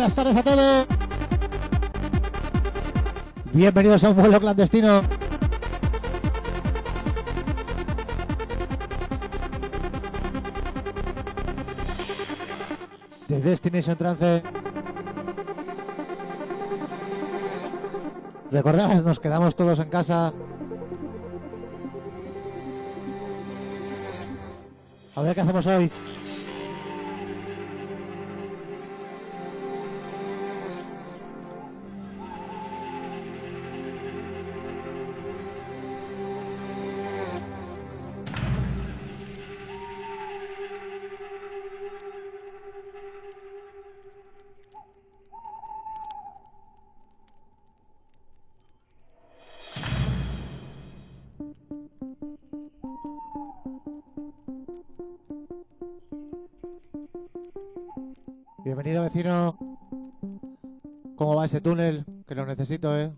Buenas tardes a todos. Bienvenidos a un vuelo clandestino. De Destination Trance. Recordad, nos quedamos todos en casa. A ver qué hacemos hoy. ¿Cómo va ese túnel? Que lo necesito, ¿eh?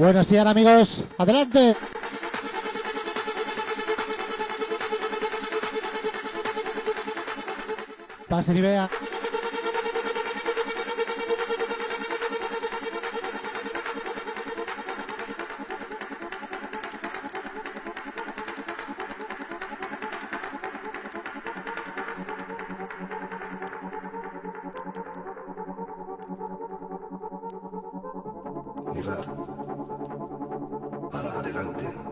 Buenos días amigos, adelante. Pasen y vea. Para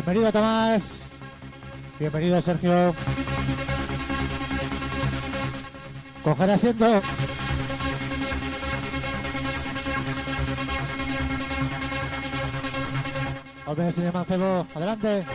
Bienvenido Tomás. Bienvenido Sergio. Coger asiento. Hombre, señor Mancebo, adelante.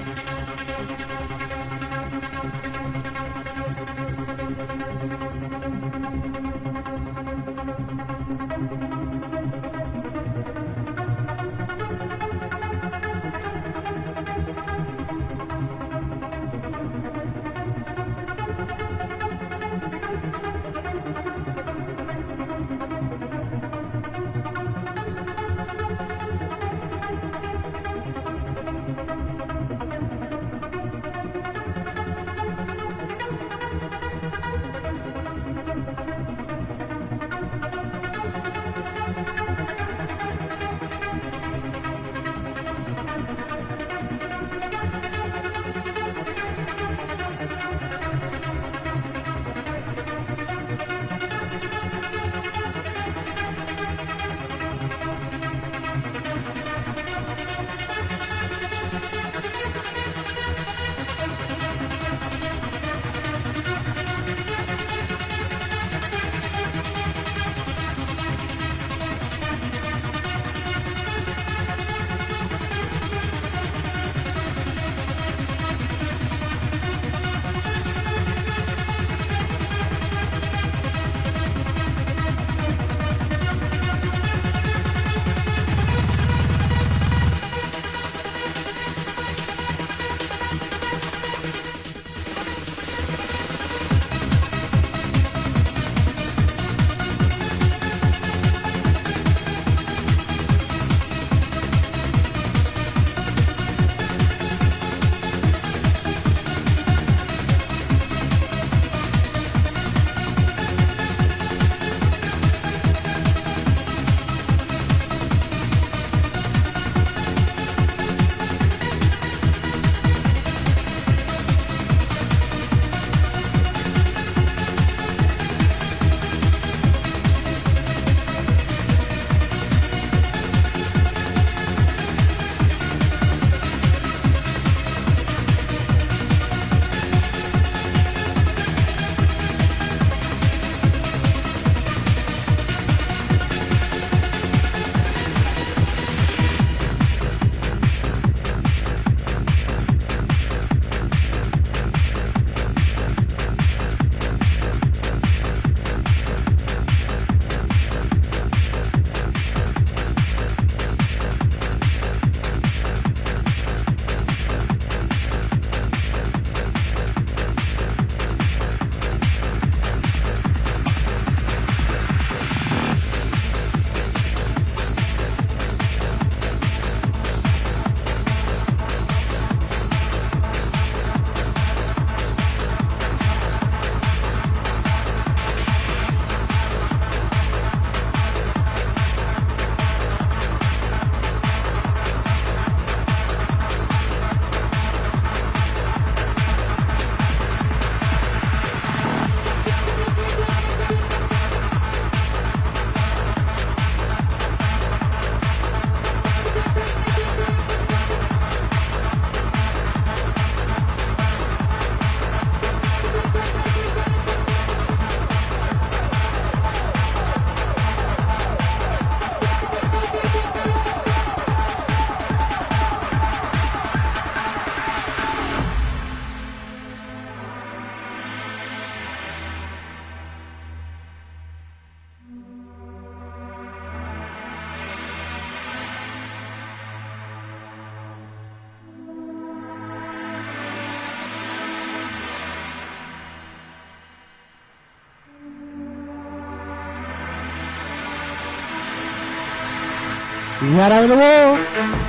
Y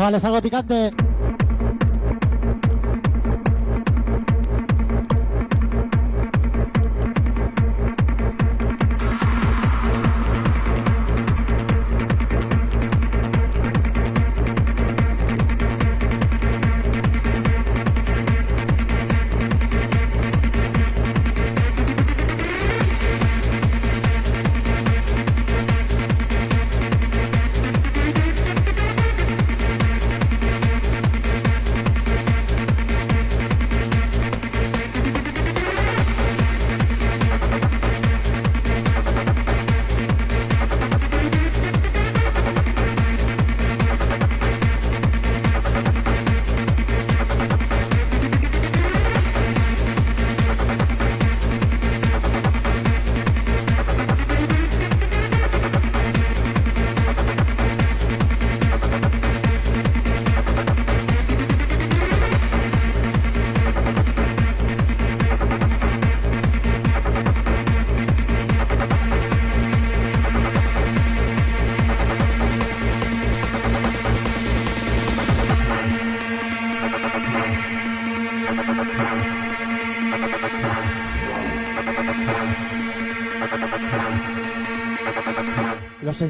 chavales, algo picante.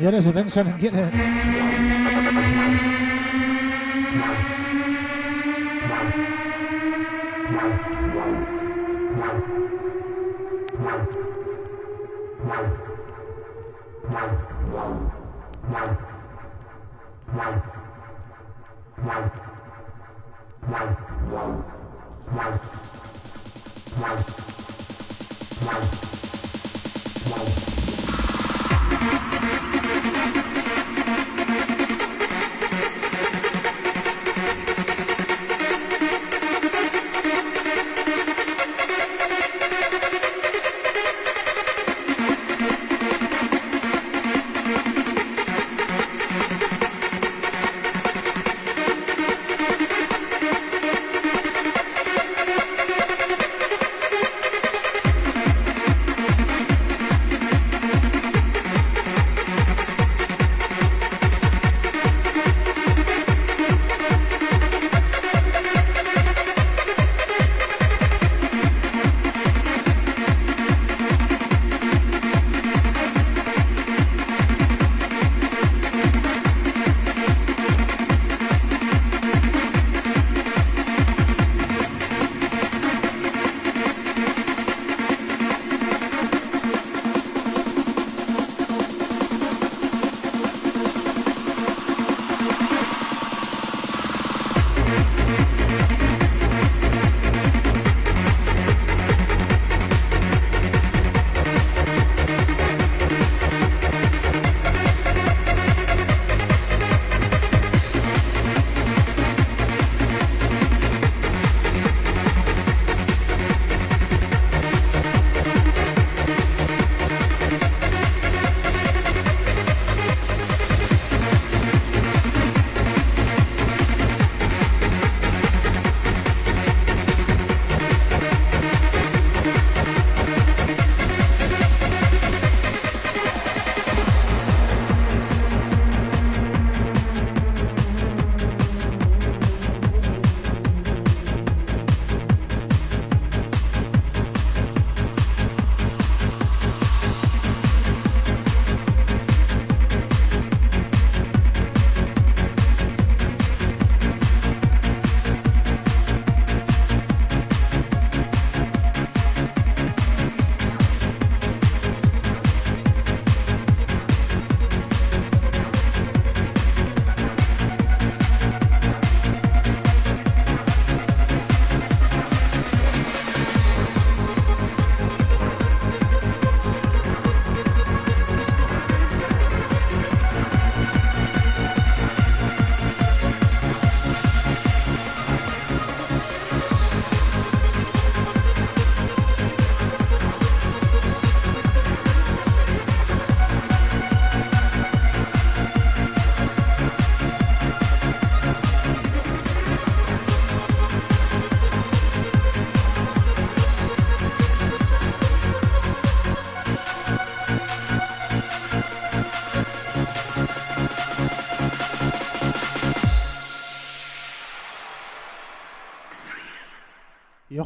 señores, ven, saben quién es. Wow. thank you.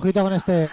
Ojito con este.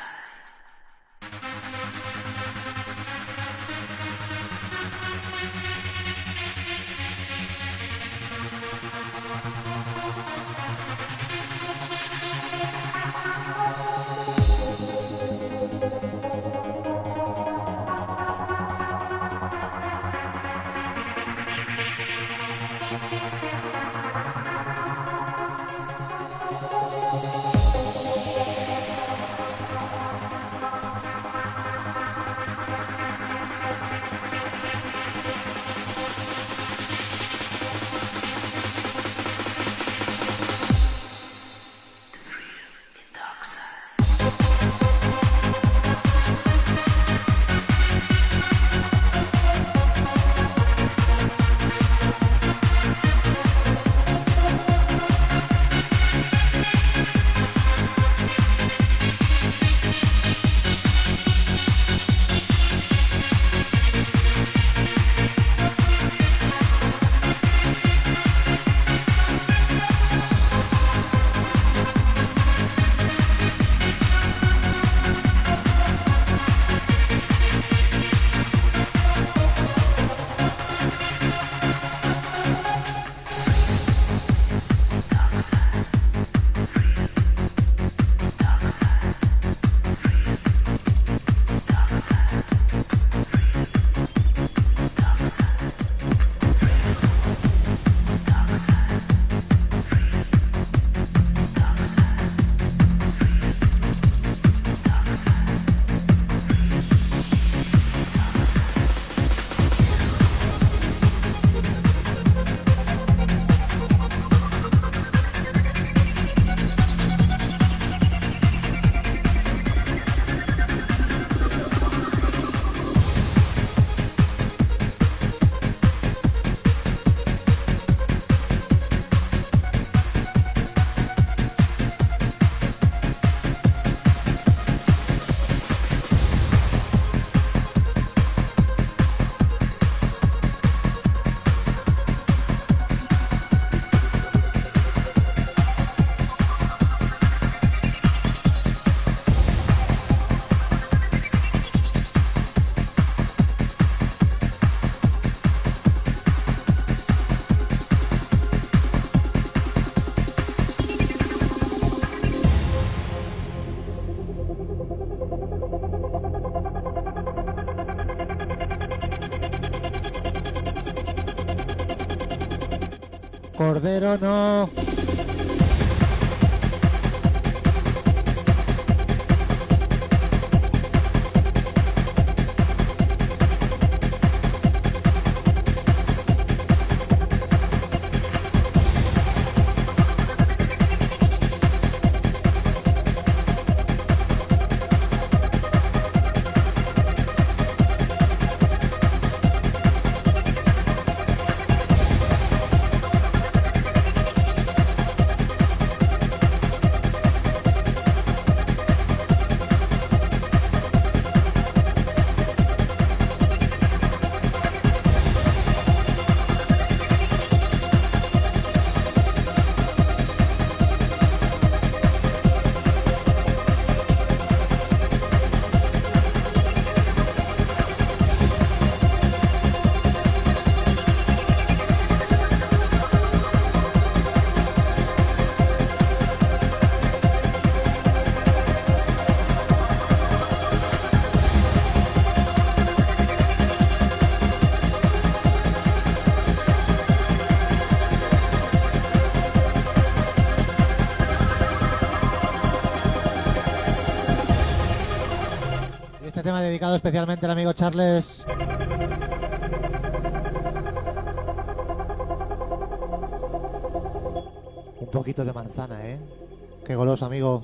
Cordero no. Especialmente al amigo Charles. Un poquito de manzana, ¿eh? Qué goloso, amigo.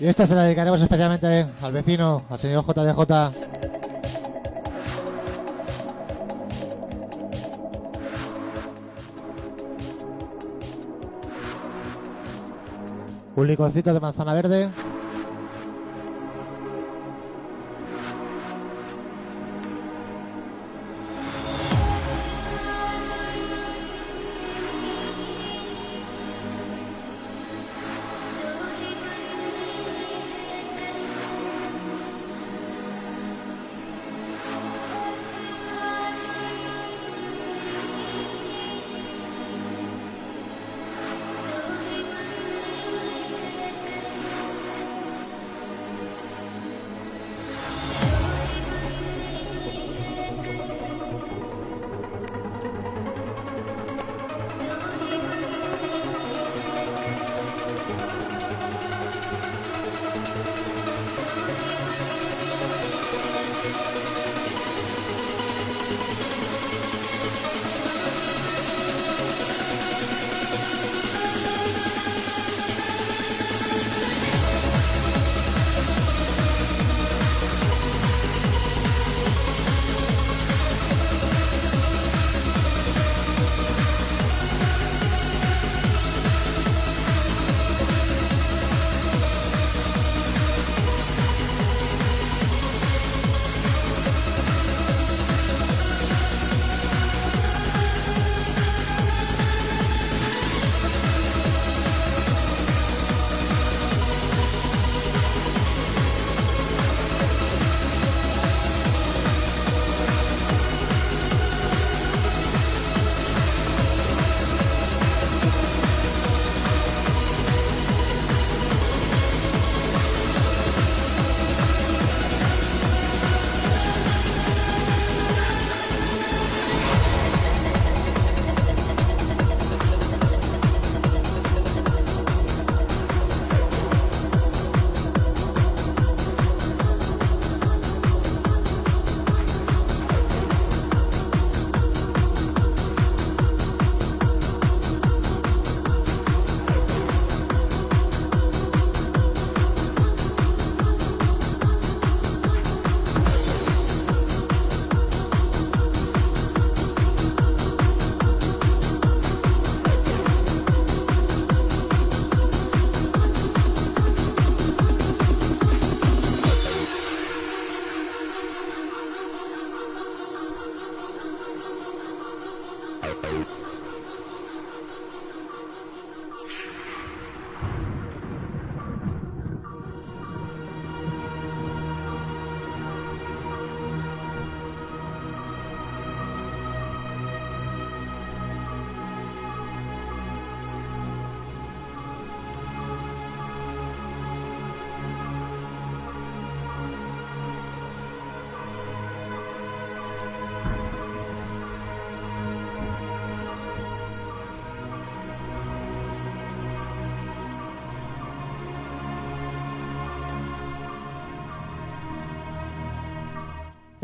Y esta se la dedicaremos especialmente al vecino, al señor JDJ. Un licorcito de manzana verde.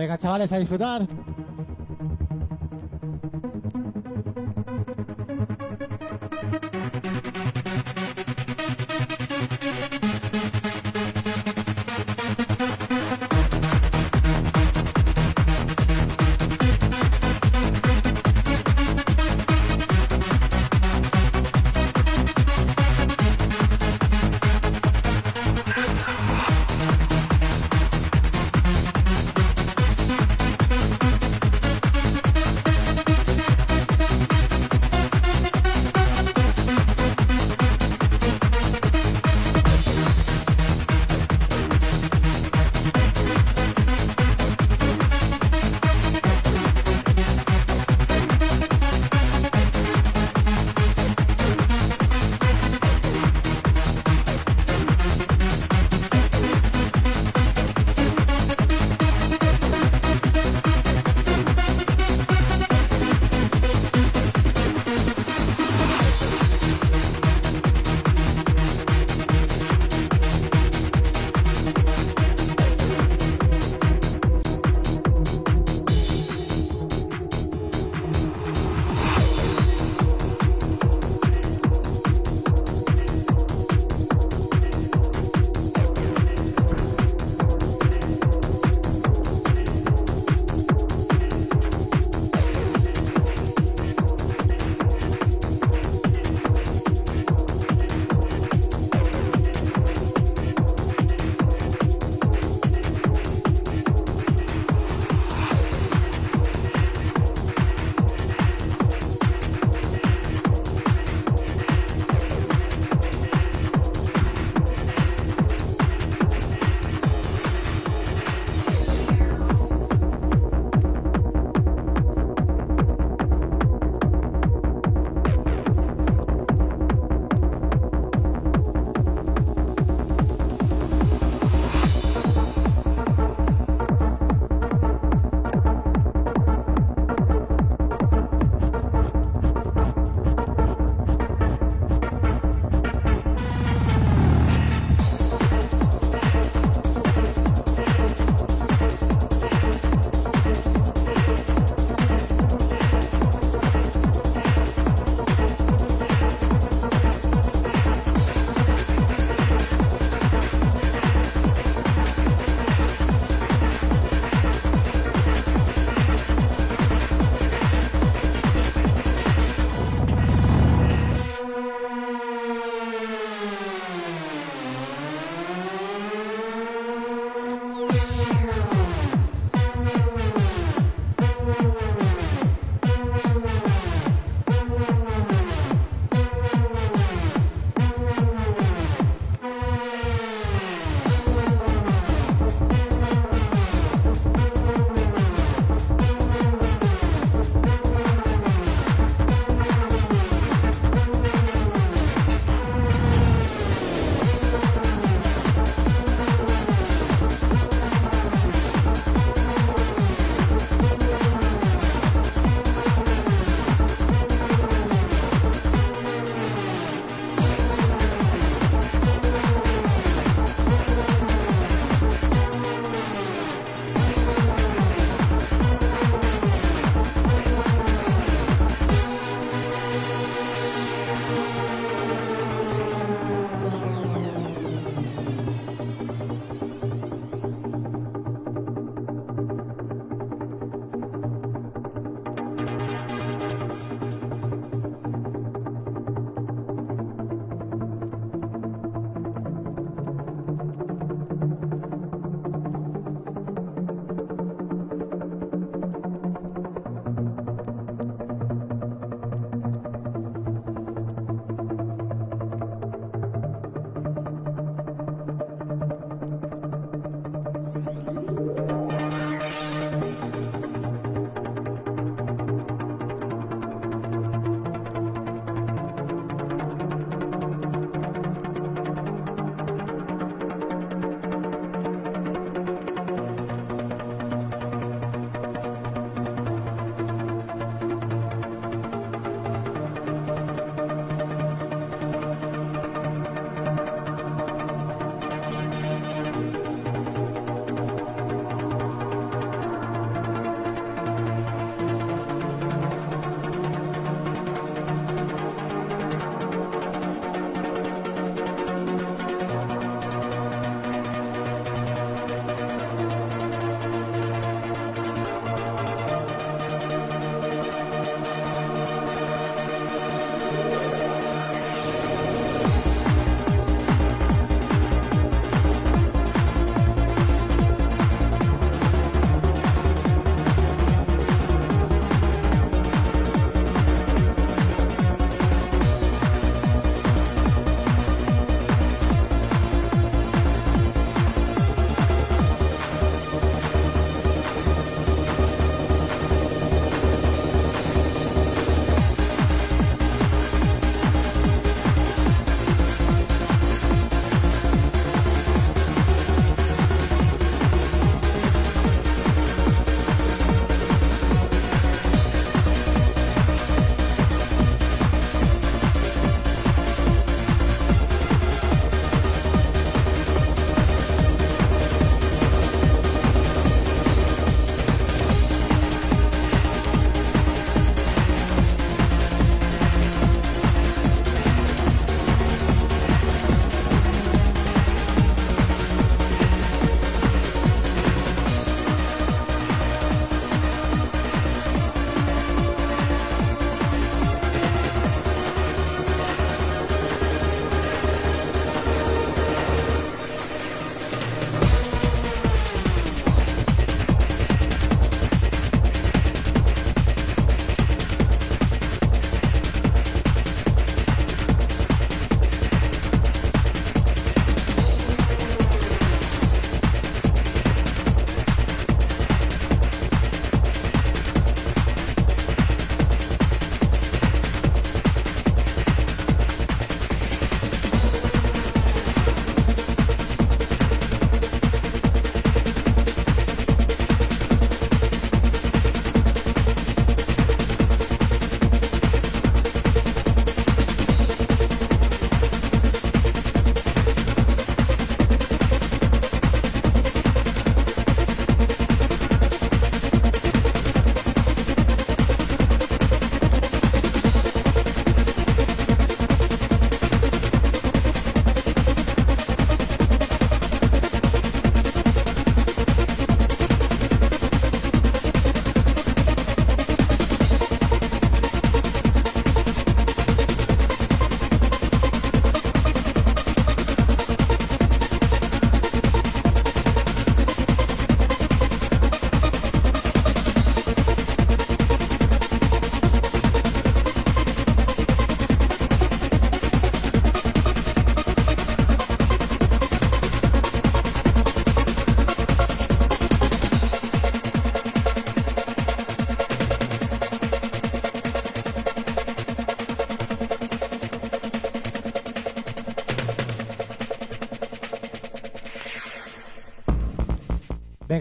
Venga, chavales, a disfrutar.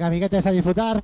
Amiguetes, a disfrutar.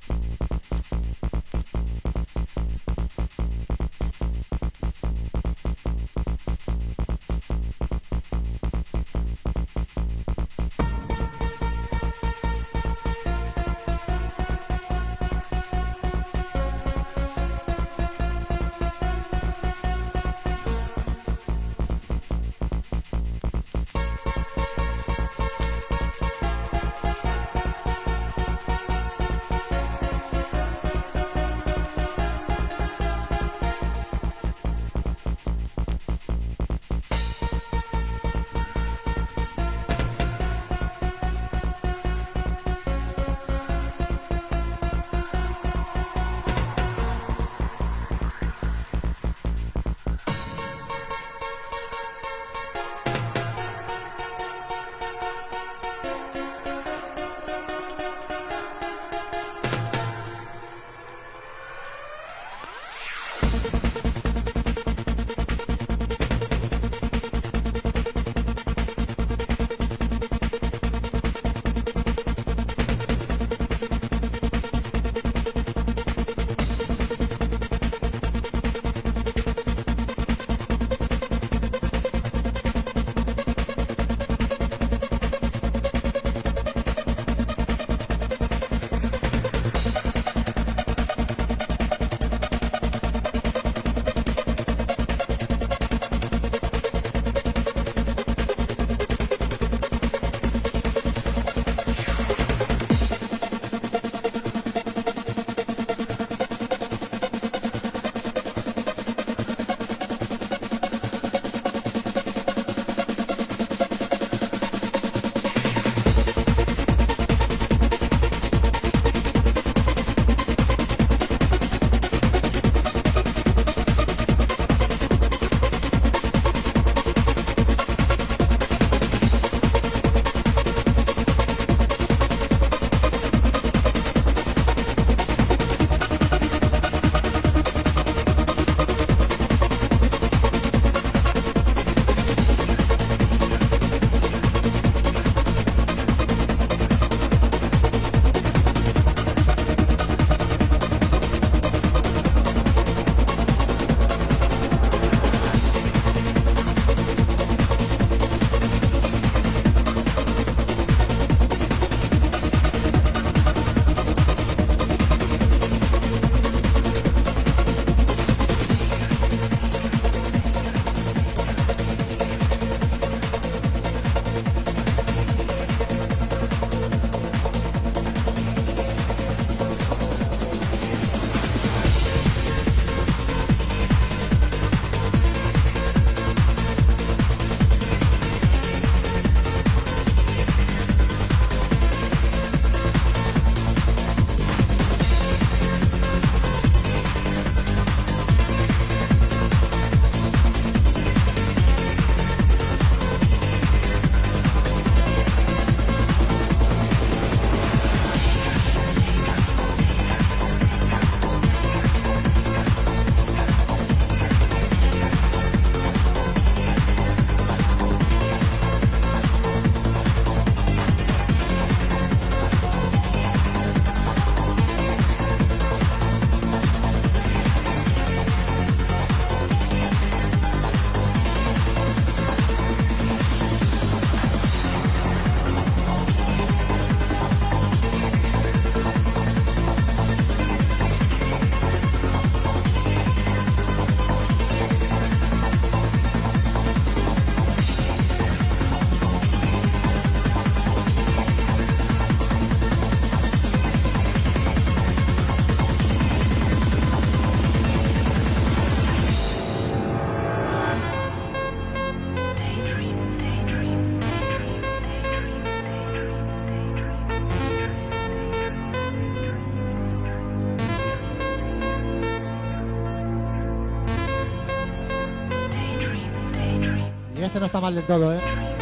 No está mal del todo, ¿eh?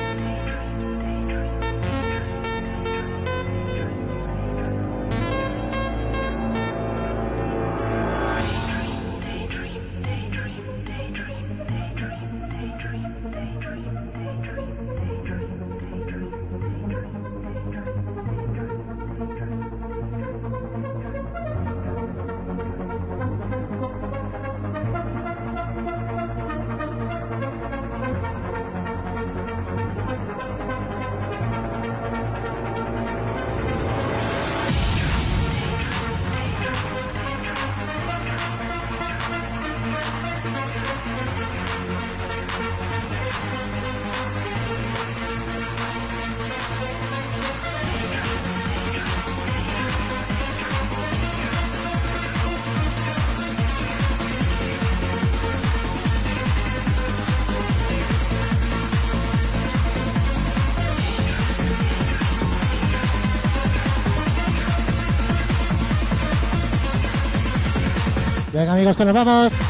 Amigos, que nos vamos.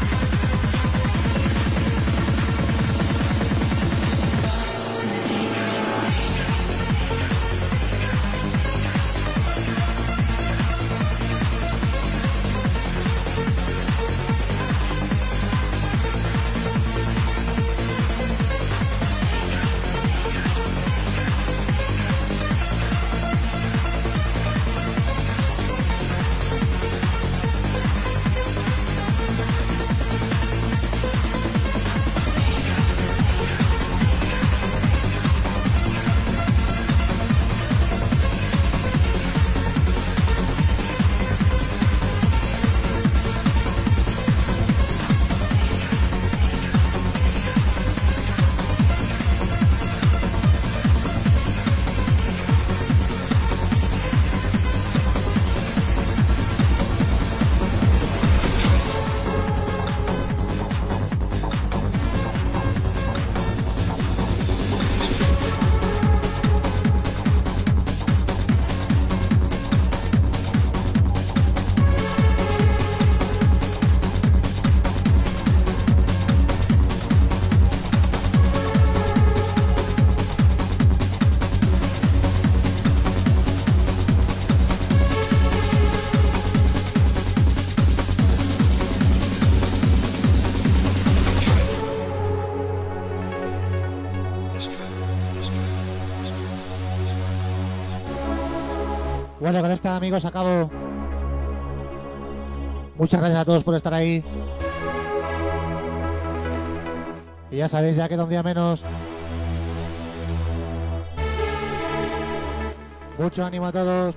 Bueno, con esta amigos acabo. Muchas gracias a todos por estar ahí. Y ya sabéis, ya queda un día menos. Mucho ánimo a todos.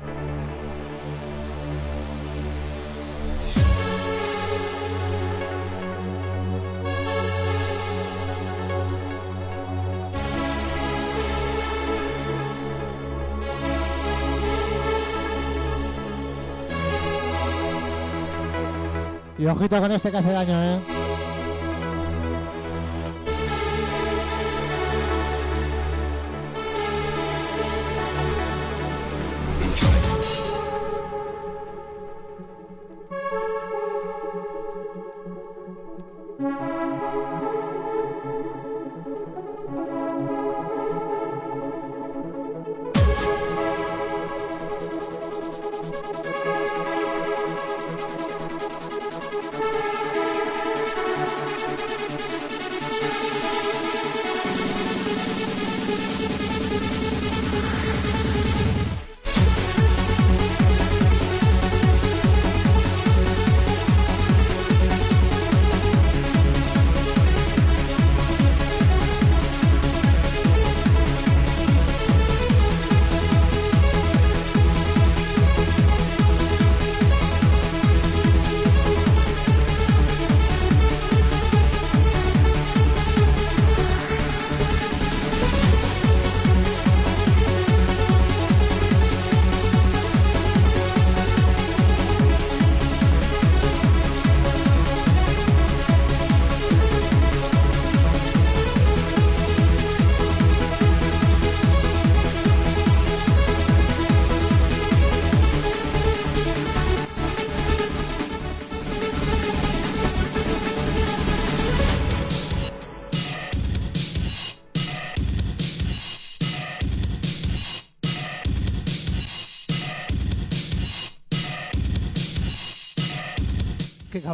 Y ojito con este que hace daño, ¿eh?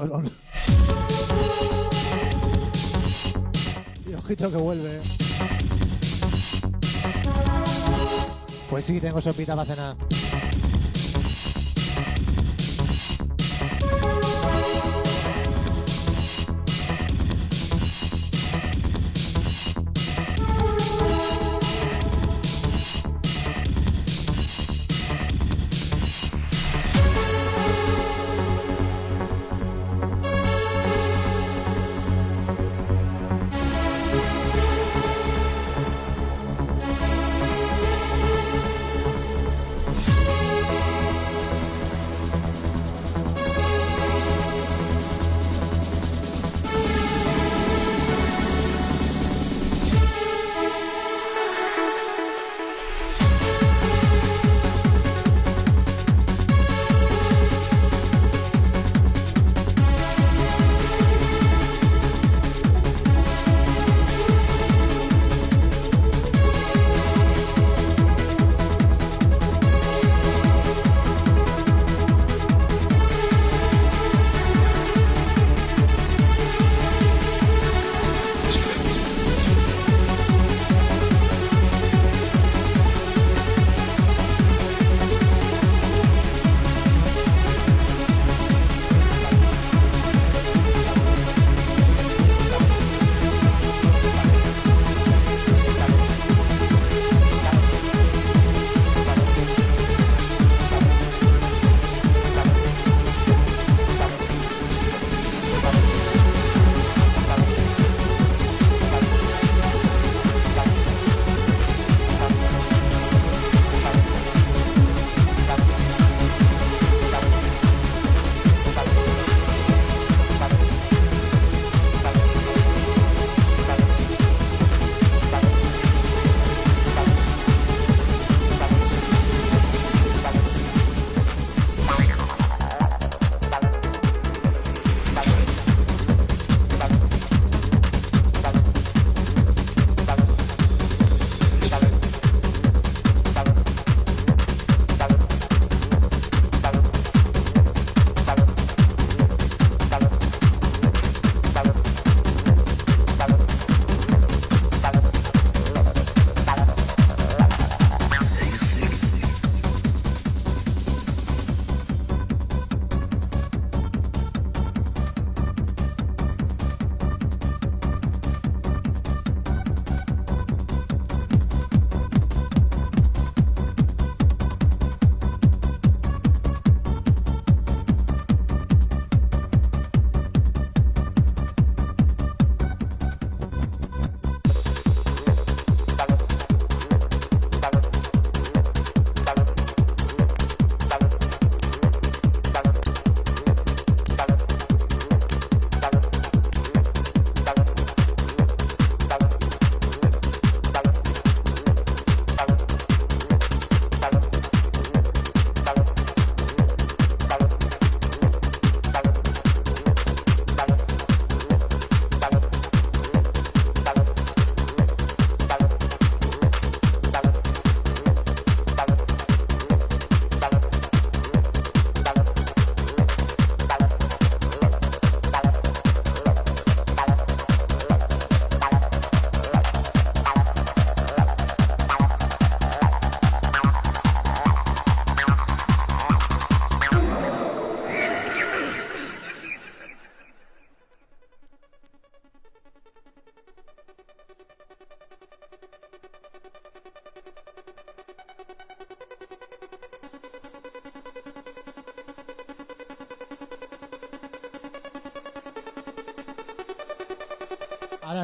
Cabrón. Y ojito que vuelve. ¿eh? Pues sí, tengo sopita para cenar.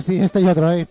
Sí, este y otro, eh.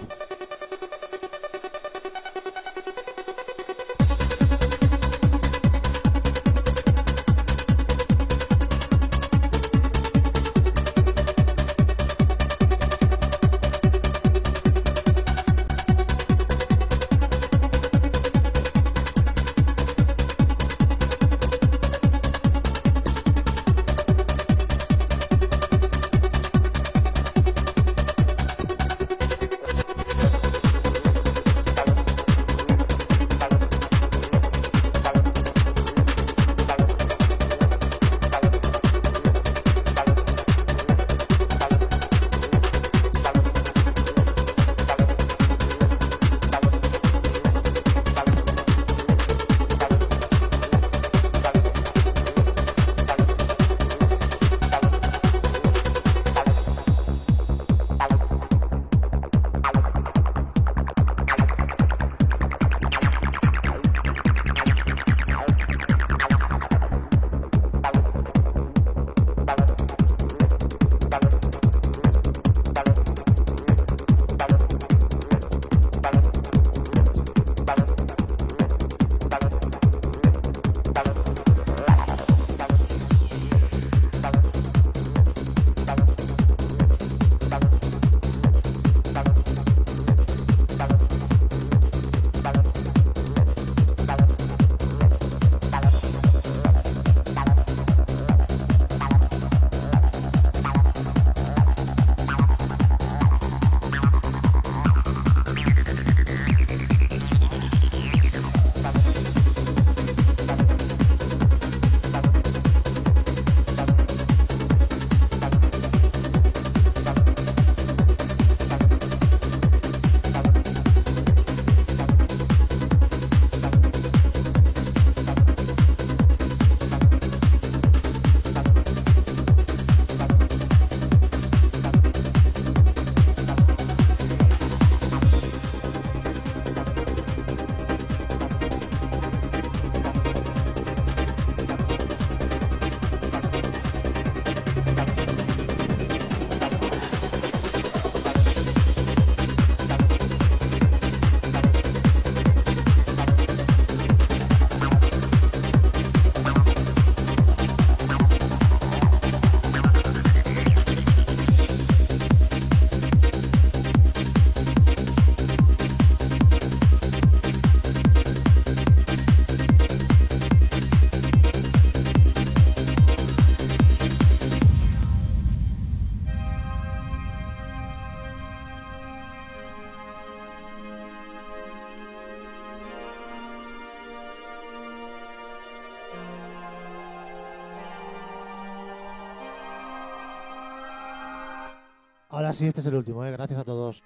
sí, este es el último, ¿eh? gracias a todos.